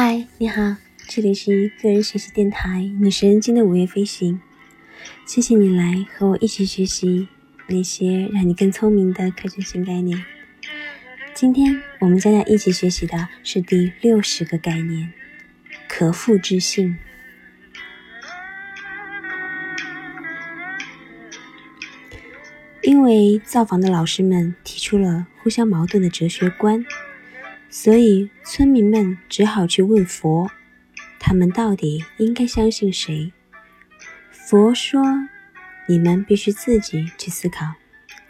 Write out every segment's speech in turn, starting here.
嗨，你好，这里是个人学习电台女神经的午夜飞行。谢谢你来和我一起学习那些让你更聪明的科学新概念。今天我们将要一起学习的是第六十个概念——可复制性。因为造访的老师们提出了互相矛盾的哲学观，所以村民们只好去问佛：他们到底应该相信谁？佛说：“你们必须自己去思考，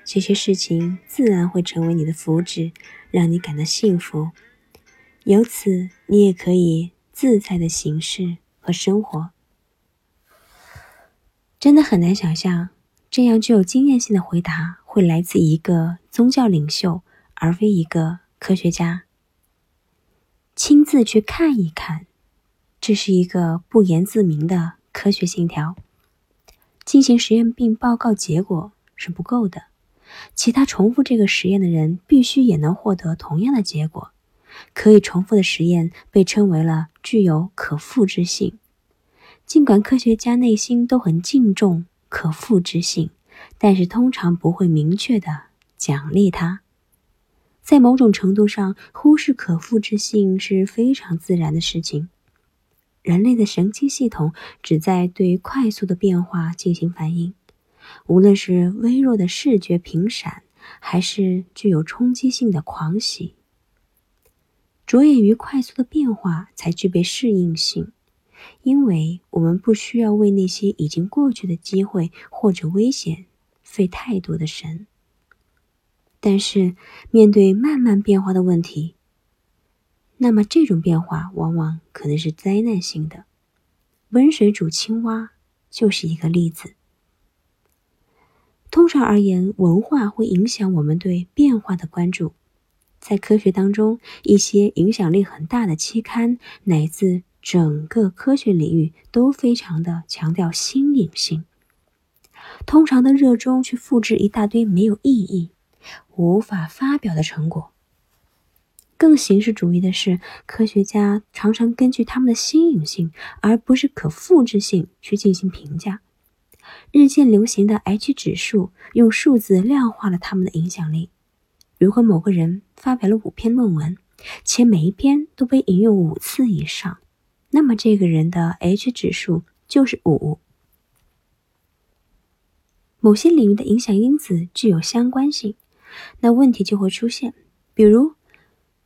这些事情自然会成为你的福祉，让你感到幸福。由此，你也可以自在的行事和生活。”真的很难想象。这样具有经验性的回答会来自一个宗教领袖，而非一个科学家。亲自去看一看，这是一个不言自明的科学信条。进行实验并报告结果是不够的，其他重复这个实验的人必须也能获得同样的结果。可以重复的实验被称为了具有可复制性。尽管科学家内心都很敬重。可复制性，但是通常不会明确的奖励它。在某种程度上，忽视可复制性是非常自然的事情。人类的神经系统只在对快速的变化进行反应，无论是微弱的视觉频闪，还是具有冲击性的狂喜，着眼于快速的变化才具备适应性。因为我们不需要为那些已经过去的机会或者危险费太多的神。但是，面对慢慢变化的问题，那么这种变化往往可能是灾难性的。温水煮青蛙就是一个例子。通常而言，文化会影响我们对变化的关注。在科学当中，一些影响力很大的期刊乃至整个科学领域都非常的强调新颖性，通常的热衷去复制一大堆没有意义、无法发表的成果。更形式主义的是，科学家常常根据他们的新颖性，而不是可复制性去进行评价。日渐流行的 H 指数，用数字量化了他们的影响力。如果某个人发表了五篇论文，且每一篇都被引用五次以上，那么这个人的 H 指数就是五。某些领域的影响因子具有相关性，那问题就会出现。比如，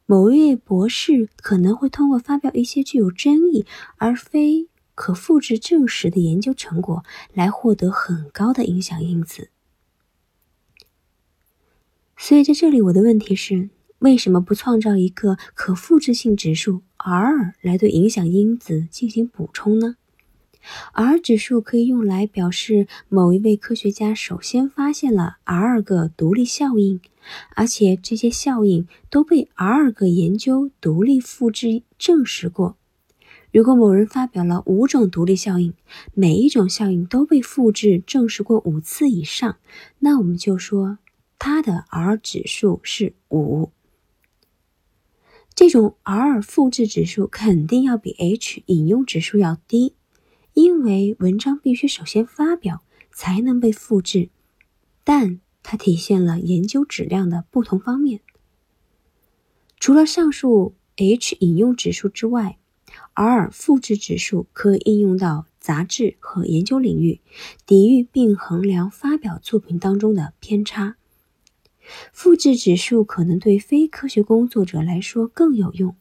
某位博士可能会通过发表一些具有争议而非可复制证实的研究成果，来获得很高的影响因子。所以在这里，我的问题是：为什么不创造一个可复制性指数 R 来对影响因子进行补充呢？R 指数可以用来表示某一位科学家首先发现了 R 个独立效应，而且这些效应都被 R 个研究独立复制证实过。如果某人发表了五种独立效应，每一种效应都被复制证实过五次以上，那我们就说。它的 R 指数是五，这种 R 复制指数肯定要比 H 引用指数要低，因为文章必须首先发表才能被复制，但它体现了研究质量的不同方面。除了上述 H 引用指数之外，R 复制指数可以应用到杂志和研究领域，抵御并衡量发表作品当中的偏差。复制指数可能对非科学工作者来说更有用。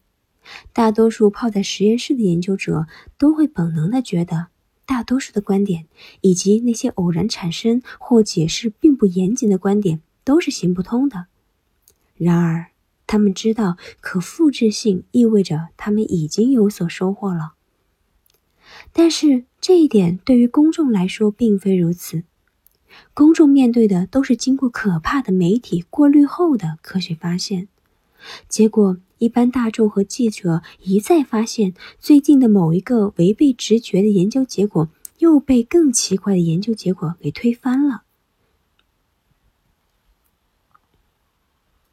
大多数泡在实验室的研究者都会本能的觉得，大多数的观点以及那些偶然产生或解释并不严谨的观点都是行不通的。然而，他们知道可复制性意味着他们已经有所收获了。但是这一点对于公众来说并非如此。公众面对的都是经过可怕的媒体过滤后的科学发现，结果一般大众和记者一再发现，最近的某一个违背直觉的研究结果又被更奇怪的研究结果给推翻了。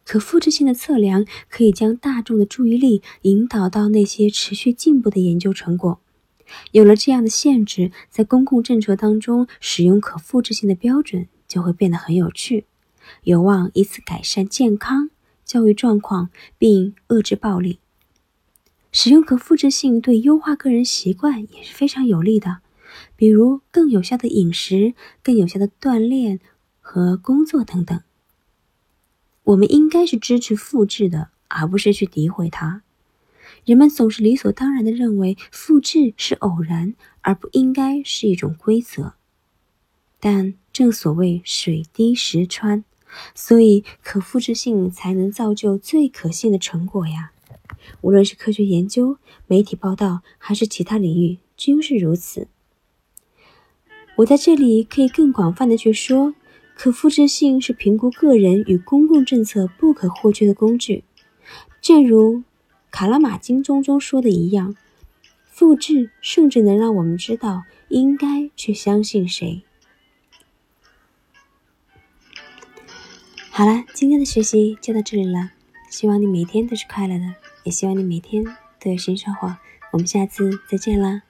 可复制性的测量可以将大众的注意力引导到那些持续进步的研究成果。有了这样的限制，在公共政策当中使用可复制性的标准就会变得很有趣，有望以此改善健康、教育状况，并遏制暴力。使用可复制性对优化个人习惯也是非常有利的，比如更有效的饮食、更有效的锻炼和工作等等。我们应该是支持复制的，而不是去诋毁它。人们总是理所当然地认为复制是偶然，而不应该是一种规则。但正所谓水滴石穿，所以可复制性才能造就最可信的成果呀。无论是科学研究、媒体报道，还是其他领域，均是如此。我在这里可以更广泛的去说，可复制性是评估个人与公共政策不可或缺的工具，正如。卡拉马金中中说的一样，复制甚至能让我们知道应该去相信谁。好了，今天的学习就到这里了，希望你每天都是快乐的，也希望你每天都有新收获。我们下次再见啦！